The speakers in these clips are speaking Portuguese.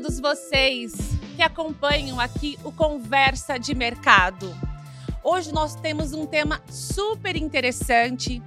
todos vocês que acompanham aqui o Conversa de Mercado. Hoje nós temos um tema super interessante,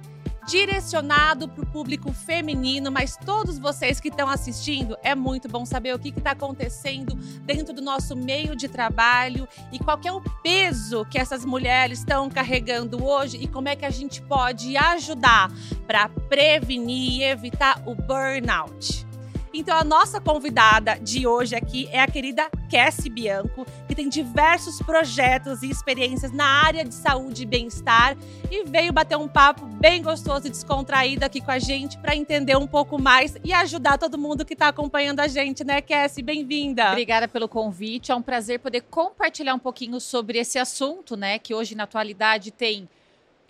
direcionado para o público feminino, mas todos vocês que estão assistindo, é muito bom saber o que está acontecendo dentro do nosso meio de trabalho e qual é o peso que essas mulheres estão carregando hoje e como é que a gente pode ajudar para prevenir e evitar o burnout. Então, a nossa convidada de hoje aqui é a querida Cassie Bianco, que tem diversos projetos e experiências na área de saúde e bem-estar e veio bater um papo bem gostoso e descontraído aqui com a gente para entender um pouco mais e ajudar todo mundo que está acompanhando a gente, né, Cassie? Bem-vinda. Obrigada pelo convite. É um prazer poder compartilhar um pouquinho sobre esse assunto, né, que hoje na atualidade tem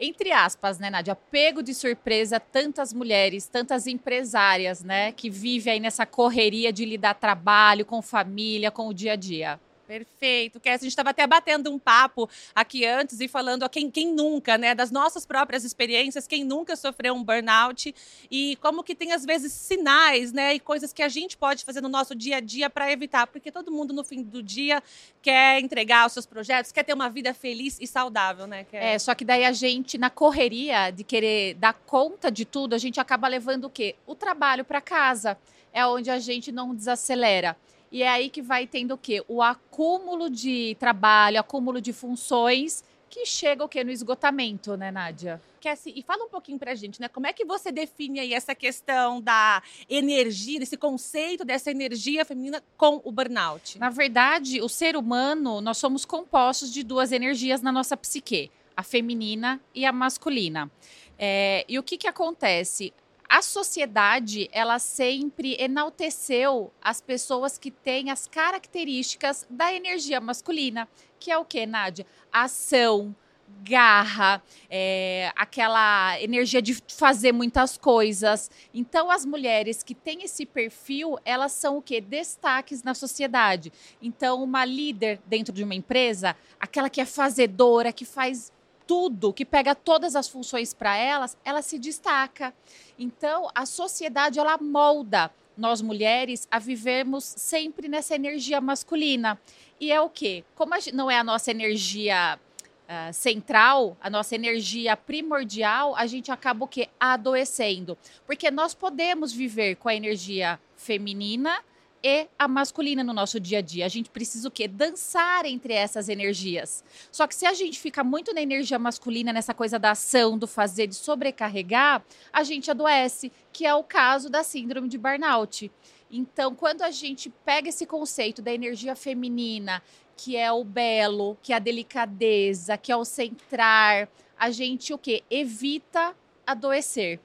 entre aspas, né, Nádia, pego de surpresa tantas mulheres, tantas empresárias, né, que vivem aí nessa correria de lidar trabalho com família, com o dia a dia. Perfeito. Que a gente estava até batendo um papo aqui antes e falando a quem, quem nunca, né? Das nossas próprias experiências, quem nunca sofreu um burnout e como que tem às vezes sinais, né? E coisas que a gente pode fazer no nosso dia a dia para evitar, porque todo mundo no fim do dia quer entregar os seus projetos, quer ter uma vida feliz e saudável, né? Quer... É, só que daí a gente na correria de querer dar conta de tudo, a gente acaba levando o quê? O trabalho para casa. É onde a gente não desacelera. E é aí que vai tendo o quê? O acúmulo de trabalho, acúmulo de funções que chega o quê? No esgotamento, né, Nádia? Cassie, e fala um pouquinho pra gente, né? Como é que você define aí essa questão da energia, desse conceito dessa energia feminina com o burnout? Na verdade, o ser humano, nós somos compostos de duas energias na nossa psique, a feminina e a masculina. É, e o que, que acontece? A sociedade ela sempre enalteceu as pessoas que têm as características da energia masculina, que é o que, Nádia? Ação, garra, é, aquela energia de fazer muitas coisas. Então, as mulheres que têm esse perfil, elas são o que? Destaques na sociedade. Então, uma líder dentro de uma empresa, aquela que é fazedora, que faz tudo, que pega todas as funções para elas, ela se destaca. Então, a sociedade ela molda nós mulheres a vivermos sempre nessa energia masculina. E é o quê? Como não é a nossa energia uh, central, a nossa energia primordial, a gente acaba o quê? Adoecendo. Porque nós podemos viver com a energia feminina e a masculina no nosso dia a dia. A gente precisa o quê? Dançar entre essas energias. Só que se a gente fica muito na energia masculina, nessa coisa da ação, do fazer, de sobrecarregar, a gente adoece, que é o caso da síndrome de burnout. Então, quando a gente pega esse conceito da energia feminina, que é o belo, que é a delicadeza, que é o centrar, a gente o quê? Evita adoecer.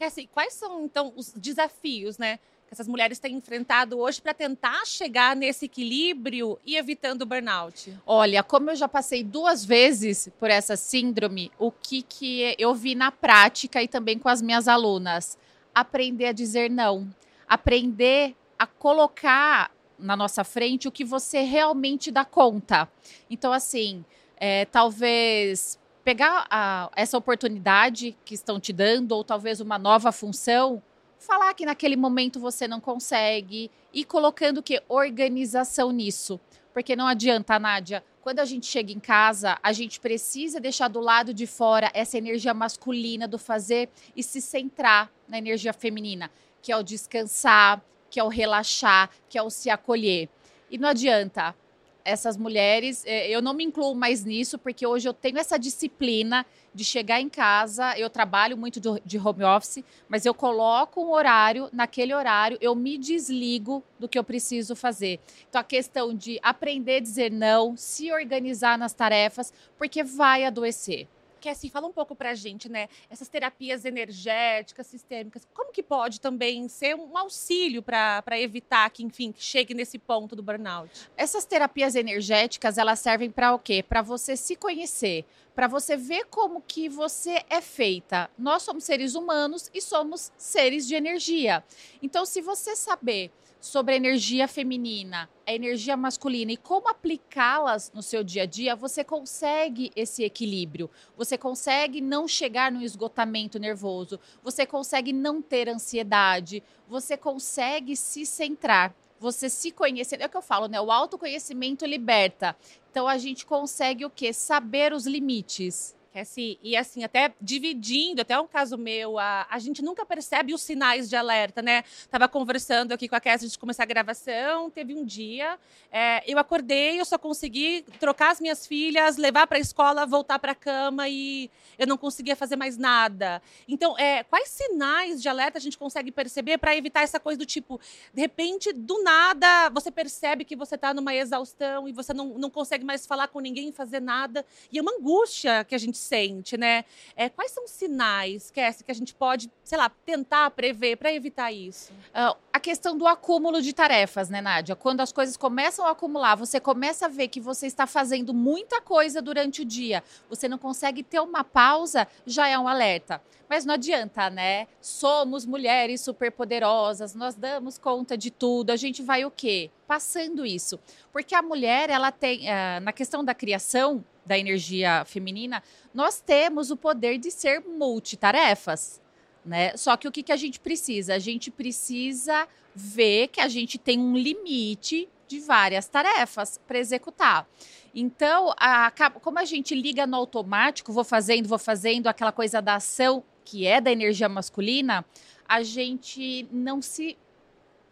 Assim, quais são então os desafios, né? Essas mulheres têm enfrentado hoje para tentar chegar nesse equilíbrio e evitando o burnout? Olha, como eu já passei duas vezes por essa síndrome, o que, que eu vi na prática e também com as minhas alunas? Aprender a dizer não. Aprender a colocar na nossa frente o que você realmente dá conta. Então, assim, é, talvez pegar a, essa oportunidade que estão te dando, ou talvez uma nova função, falar que naquele momento você não consegue e colocando que organização nisso. Porque não adianta, Nádia, quando a gente chega em casa, a gente precisa deixar do lado de fora essa energia masculina do fazer e se centrar na energia feminina, que é o descansar, que é o relaxar, que é o se acolher. E não adianta, essas mulheres, é, eu não me incluo mais nisso, porque hoje eu tenho essa disciplina de chegar em casa, eu trabalho muito de home office, mas eu coloco um horário, naquele horário eu me desligo do que eu preciso fazer. Então a questão de aprender a dizer não, se organizar nas tarefas, porque vai adoecer que assim, fala um pouco pra gente, né? Essas terapias energéticas, sistêmicas, como que pode também ser um auxílio para evitar que, enfim, que chegue nesse ponto do burnout? Essas terapias energéticas, elas servem para o quê? Para você se conhecer, para você ver como que você é feita. Nós somos seres humanos e somos seres de energia. Então, se você saber sobre a energia feminina, a energia masculina e como aplicá-las no seu dia a dia, você consegue esse equilíbrio. Você consegue não chegar no esgotamento nervoso, você consegue não ter ansiedade, você consegue se centrar. você se conhecer, é o que eu falo, né? O autoconhecimento liberta. Então a gente consegue o quê? Saber os limites. Assim, e assim, até dividindo, até um caso meu, a, a gente nunca percebe os sinais de alerta, né? Tava conversando aqui com a Cassie de começar a gravação, teve um dia, é, eu acordei, eu só consegui trocar as minhas filhas, levar para a escola, voltar para a cama e eu não conseguia fazer mais nada. Então, é, quais sinais de alerta a gente consegue perceber para evitar essa coisa do tipo, de repente, do nada, você percebe que você está numa exaustão e você não, não consegue mais falar com ninguém, fazer nada, e é uma angústia que a gente sente, né? É, quais são os sinais, Cassie, que a gente pode, sei lá, tentar prever para evitar isso? Uh, a questão do acúmulo de tarefas, né, Nádia? Quando as coisas começam a acumular, você começa a ver que você está fazendo muita coisa durante o dia, você não consegue ter uma pausa, já é um alerta. Mas não adianta, né? Somos mulheres superpoderosas, nós damos conta de tudo, a gente vai o quê? Passando isso. Porque a mulher, ela tem, uh, na questão da criação, da energia feminina, nós temos o poder de ser multitarefas. Né? Só que o que, que a gente precisa? A gente precisa ver que a gente tem um limite de várias tarefas para executar. Então, a, como a gente liga no automático, vou fazendo, vou fazendo, aquela coisa da ação que é da energia masculina, a gente não se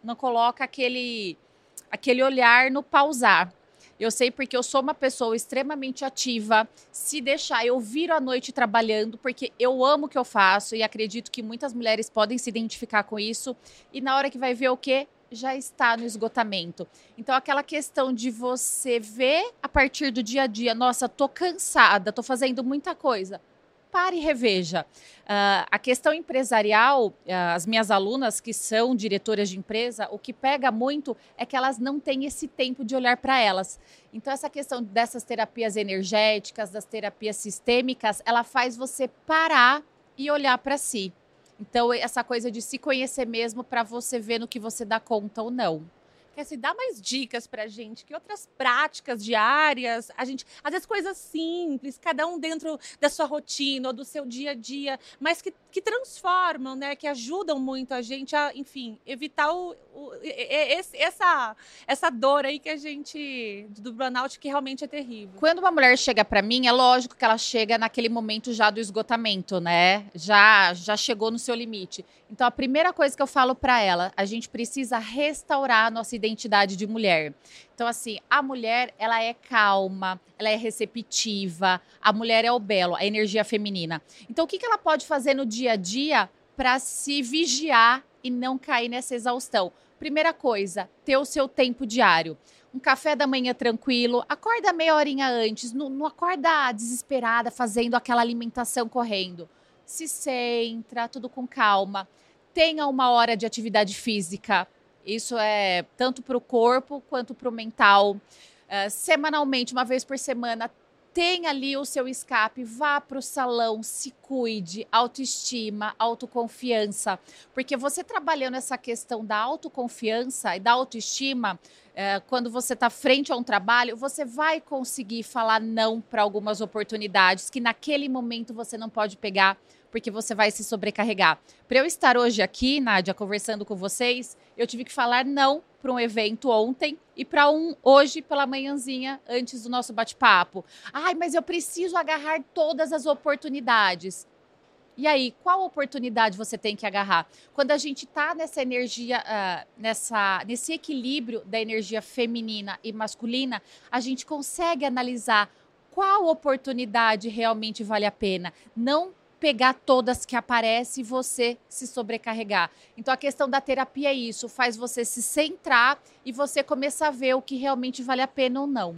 não coloca aquele aquele olhar no pausar. Eu sei porque eu sou uma pessoa extremamente ativa. Se deixar, eu viro à noite trabalhando, porque eu amo o que eu faço e acredito que muitas mulheres podem se identificar com isso. E na hora que vai ver o quê? Já está no esgotamento. Então, aquela questão de você ver a partir do dia a dia, nossa, tô cansada, tô fazendo muita coisa pare e reveja. Uh, a questão empresarial, uh, as minhas alunas que são diretoras de empresa, o que pega muito é que elas não têm esse tempo de olhar para elas. Então, essa questão dessas terapias energéticas, das terapias sistêmicas, ela faz você parar e olhar para si. Então, essa coisa de se conhecer mesmo para você ver no que você dá conta ou não se dar mais dicas pra gente, que outras práticas diárias, a gente, às vezes coisas simples, cada um dentro da sua rotina ou do seu dia a dia, mas que, que transformam, né, que ajudam muito a gente a, enfim, evitar o, o esse, essa essa dor aí que a gente do burnout que realmente é terrível. Quando uma mulher chega para mim, é lógico que ela chega naquele momento já do esgotamento, né? Já já chegou no seu limite. Então a primeira coisa que eu falo para ela, a gente precisa restaurar a nossa identidade de mulher. Então, assim, a mulher, ela é calma, ela é receptiva, a mulher é o belo, a energia feminina. Então, o que, que ela pode fazer no dia a dia para se vigiar e não cair nessa exaustão? Primeira coisa, ter o seu tempo diário. Um café da manhã tranquilo, acorda meia horinha antes, não, não acorda desesperada fazendo aquela alimentação correndo. Se centra, tudo com calma. Tenha uma hora de atividade física isso é tanto para o corpo quanto para o mental. Uh, semanalmente, uma vez por semana, tem ali o seu escape, vá para o salão, se cuide, autoestima, autoconfiança. Porque você trabalhando essa questão da autoconfiança e da autoestima, é, quando você está frente a um trabalho, você vai conseguir falar não para algumas oportunidades que naquele momento você não pode pegar porque você vai se sobrecarregar. Para eu estar hoje aqui, Nádia, conversando com vocês, eu tive que falar não para um evento ontem e para um hoje pela manhãzinha antes do nosso bate-papo. Ai, mas eu preciso agarrar todas as oportunidades. E aí, qual oportunidade você tem que agarrar? Quando a gente está nessa energia, uh, nessa, nesse equilíbrio da energia feminina e masculina, a gente consegue analisar qual oportunidade realmente vale a pena. Não pegar todas que aparecem e você se sobrecarregar. Então a questão da terapia é isso, faz você se centrar e você começar a ver o que realmente vale a pena ou não.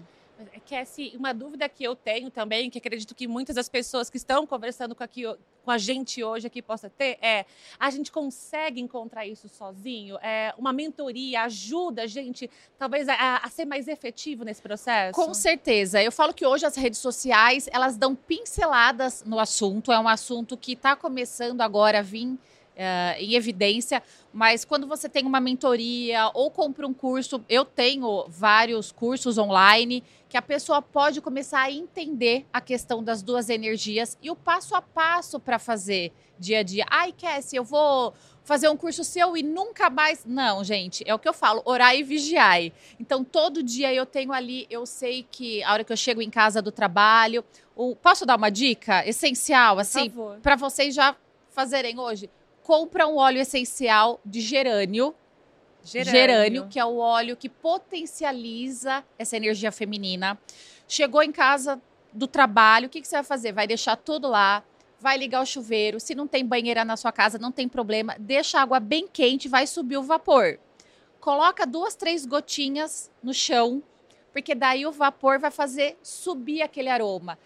É que assim, uma dúvida que eu tenho também, que acredito que muitas das pessoas que estão conversando com, aqui, com a gente hoje aqui possa ter, é a gente consegue encontrar isso sozinho? É, uma mentoria ajuda a gente, talvez, a, a, ser mais efetivo nesse processo? Com certeza. Eu falo que hoje as redes sociais, elas dão pinceladas no assunto. É um assunto que está começando agora a vir uh, em evidência, mas quando você tem uma mentoria ou compra um curso, eu tenho vários cursos online que a pessoa pode começar a entender a questão das duas energias e o passo a passo para fazer dia a dia. Ai, Cassie, eu vou fazer um curso seu e nunca mais. Não, gente, é o que eu falo, orar e vigiar. Então, todo dia eu tenho ali, eu sei que a hora que eu chego em casa do trabalho, o... posso dar uma dica essencial, assim, para vocês já fazerem hoje? Compra um óleo essencial de gerânio, gerânio. Gerânio, que é o óleo que potencializa essa energia feminina. Chegou em casa do trabalho, o que, que você vai fazer? Vai deixar tudo lá, vai ligar o chuveiro. Se não tem banheira na sua casa, não tem problema. Deixa a água bem quente, vai subir o vapor. Coloca duas, três gotinhas no chão, porque daí o vapor vai fazer subir aquele aroma.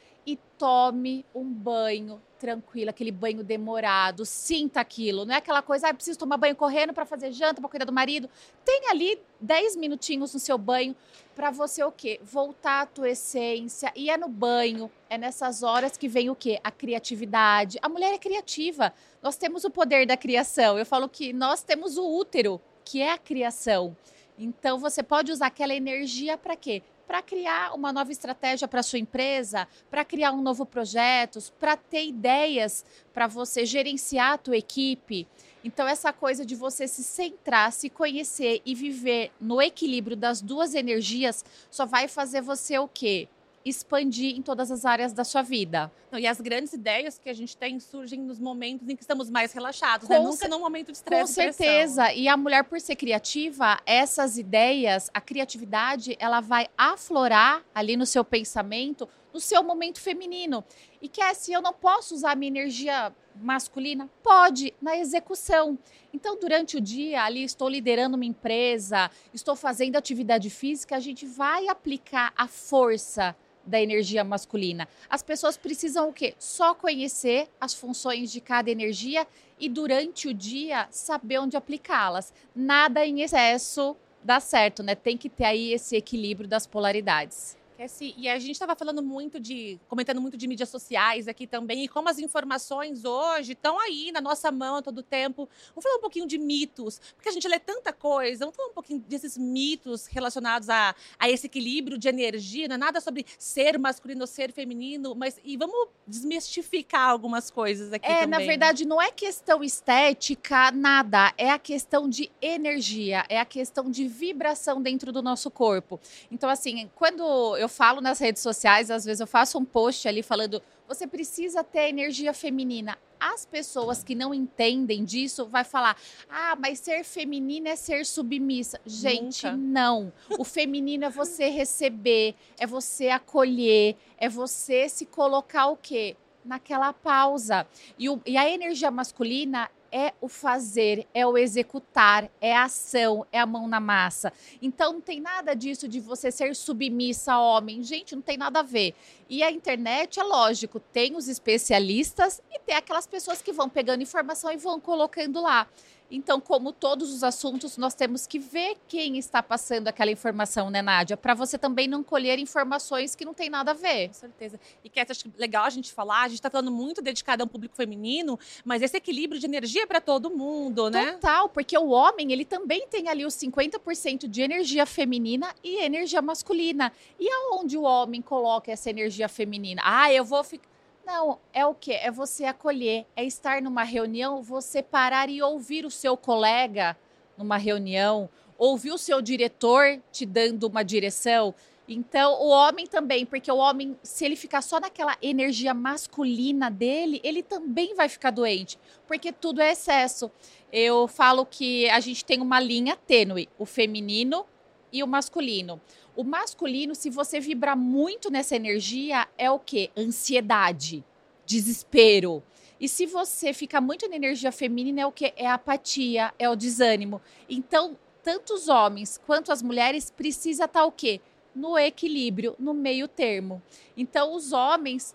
Tome um banho tranquilo, aquele banho demorado, sinta aquilo. Não é aquela coisa, ah, preciso tomar banho correndo para fazer janta, para cuidar do marido. Tem ali 10 minutinhos no seu banho para você o quê? Voltar à tua essência. E é no banho, é nessas horas que vem o quê? A criatividade. A mulher é criativa. Nós temos o poder da criação. Eu falo que nós temos o útero, que é a criação. Então você pode usar aquela energia para quê? Para criar uma nova estratégia para sua empresa, para criar um novo projeto, para ter ideias para você gerenciar a tua equipe. Então essa coisa de você se centrar, se conhecer e viver no equilíbrio das duas energias só vai fazer você o quê? Expandir em todas as áreas da sua vida. Não, e as grandes ideias que a gente tem surgem nos momentos em que estamos mais relaxados, né? Nunca num momento de estresse. Com certeza. E a mulher, por ser criativa, essas ideias, a criatividade, ela vai aflorar ali no seu pensamento, no seu momento feminino. E que é se eu não posso usar a minha energia masculina? Pode, na execução. Então, durante o dia, ali estou liderando uma empresa, estou fazendo atividade física, a gente vai aplicar a força da energia masculina. As pessoas precisam o quê? Só conhecer as funções de cada energia e durante o dia saber onde aplicá-las. Nada em excesso dá certo, né? Tem que ter aí esse equilíbrio das polaridades. Cassie, e a gente estava falando muito de, comentando muito de mídias sociais aqui também, e como as informações hoje estão aí na nossa mão todo o tempo. Vamos falar um pouquinho de mitos, porque a gente lê tanta coisa, vamos falar um pouquinho desses mitos relacionados a, a esse equilíbrio de energia, não é nada sobre ser masculino ou ser feminino, mas e vamos desmistificar algumas coisas aqui é, também. na verdade, não é questão estética, nada, é a questão de energia, é a questão de vibração dentro do nosso corpo. Então, assim, quando eu eu falo nas redes sociais, às vezes eu faço um post ali falando: você precisa ter energia feminina. As pessoas que não entendem disso vai falar: "Ah, mas ser feminina é ser submissa". Gente, Nunca. não. O feminino é você receber, é você acolher, é você se colocar o quê? Naquela pausa. E, o, e a energia masculina é o fazer, é o executar, é a ação, é a mão na massa. Então não tem nada disso de você ser submissa a homem. Gente, não tem nada a ver. E a internet, é lógico, tem os especialistas e tem aquelas pessoas que vão pegando informação e vão colocando lá. Então, como todos os assuntos, nós temos que ver quem está passando aquela informação, né, Nádia? Para você também não colher informações que não tem nada a ver. Com certeza. E que acho legal a gente falar, a gente está falando muito dedicado a um público feminino, mas esse equilíbrio de energia é para todo mundo, né? Total, porque o homem, ele também tem ali os 50% de energia feminina e energia masculina. E aonde o homem coloca essa energia feminina? Ah, eu vou ficar não, é o que? É você acolher, é estar numa reunião, você parar e ouvir o seu colega numa reunião, ouvir o seu diretor te dando uma direção. Então, o homem também, porque o homem, se ele ficar só naquela energia masculina dele, ele também vai ficar doente, porque tudo é excesso. Eu falo que a gente tem uma linha tênue, o feminino e o masculino. O masculino, se você vibrar muito nessa energia, é o quê? Ansiedade, desespero. E se você fica muito na energia feminina, é o que? É apatia, é o desânimo. Então, tanto os homens quanto as mulheres precisa estar tá o quê? No equilíbrio, no meio termo. Então, os homens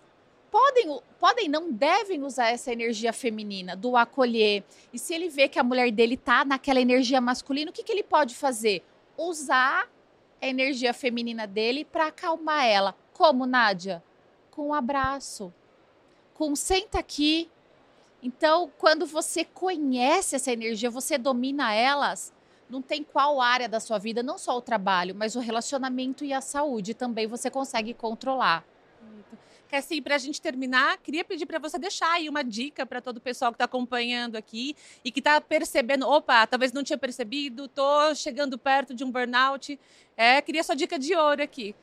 podem, podem, não devem usar essa energia feminina do acolher. E se ele vê que a mulher dele tá naquela energia masculina, o que, que ele pode fazer? Usar a energia feminina dele para acalmar ela. Como, Nádia? Com um abraço. Com senta aqui, Então, quando você conhece essa energia, você domina elas, não tem qual área da sua vida, não só o trabalho, mas o relacionamento e a saúde também você consegue controlar. Que assim, para a gente terminar, queria pedir para você deixar aí uma dica para todo o pessoal que está acompanhando aqui e que está percebendo, opa, talvez não tinha percebido, tô chegando perto de um burnout. É, queria sua dica de ouro aqui.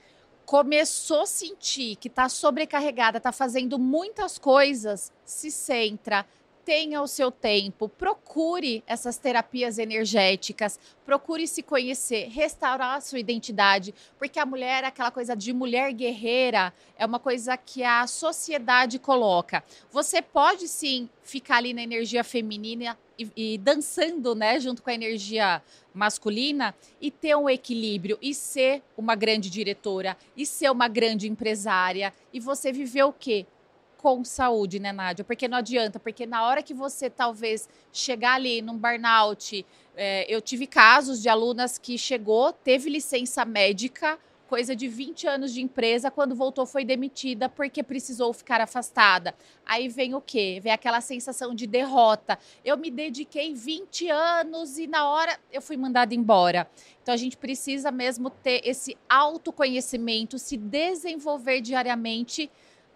Começou a sentir que está sobrecarregada, está fazendo muitas coisas, se centra, tenha o seu tempo, procure essas terapias energéticas, procure se conhecer, restaurar a sua identidade, porque a mulher, aquela coisa de mulher guerreira, é uma coisa que a sociedade coloca. Você pode sim ficar ali na energia feminina e, e dançando, né, junto com a energia masculina e ter um equilíbrio e ser uma grande diretora e ser uma grande empresária. E você viver o quê? Com saúde, né, Nádia? Porque não adianta, porque na hora que você talvez chegar ali num burnout, é, eu tive casos de alunas que chegou, teve licença médica, coisa de 20 anos de empresa, quando voltou foi demitida porque precisou ficar afastada. Aí vem o quê? Vem aquela sensação de derrota. Eu me dediquei 20 anos e na hora eu fui mandada embora. Então a gente precisa mesmo ter esse autoconhecimento, se desenvolver diariamente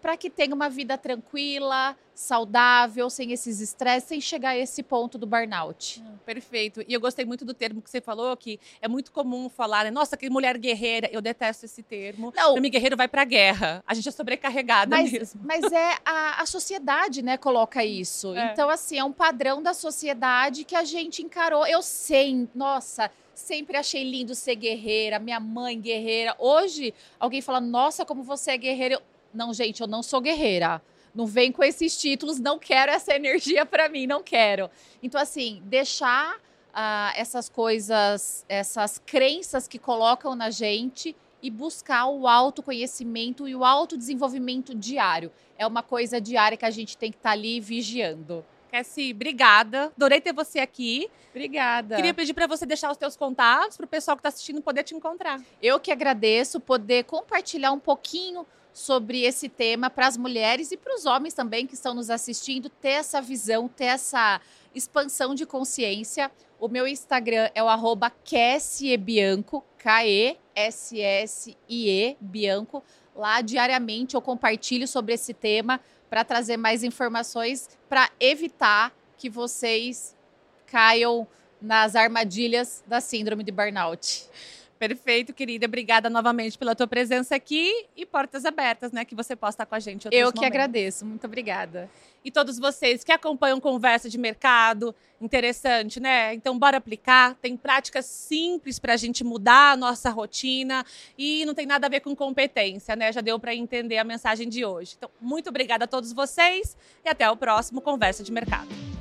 para que tenha uma vida tranquila, saudável, sem esses estresses, sem chegar a esse ponto do burnout. Ah, perfeito. E eu gostei muito do termo que você falou, que é muito comum falar, né? Nossa, que mulher guerreira. Eu detesto esse termo. Não. O homem guerreiro vai para a guerra. A gente é sobrecarregada mas, mesmo. Mas é a, a sociedade, né, coloca isso. É. Então, assim, é um padrão da sociedade que a gente encarou. Eu sei, nossa sempre achei lindo ser guerreira, minha mãe guerreira. Hoje, alguém fala, nossa, como você é guerreira. Eu, não, gente, eu não sou guerreira. Não vem com esses títulos, não quero essa energia para mim, não quero. Então, assim, deixar uh, essas coisas, essas crenças que colocam na gente e buscar o autoconhecimento e o autodesenvolvimento diário. É uma coisa diária que a gente tem que estar tá ali vigiando. Cassie, obrigada. Adorei ter você aqui. Obrigada. Queria pedir para você deixar os teus contatos para o pessoal que está assistindo poder te encontrar. Eu que agradeço poder compartilhar um pouquinho sobre esse tema para as mulheres e para os homens também que estão nos assistindo ter essa visão, ter essa expansão de consciência. O meu Instagram é o arroba Bianco, K-E-S-S-I-E, Bianco. Lá diariamente eu compartilho sobre esse tema para trazer mais informações para evitar que vocês caiam nas armadilhas da síndrome de burnout. Perfeito, querida. Obrigada novamente pela tua presença aqui e portas abertas, né? Que você possa estar com a gente. Eu que momentos. agradeço. Muito obrigada. E todos vocês que acompanham conversa de mercado, interessante, né? Então, bora aplicar. Tem práticas simples para a gente mudar a nossa rotina e não tem nada a ver com competência, né? Já deu para entender a mensagem de hoje. Então, muito obrigada a todos vocês e até o próximo Conversa de Mercado.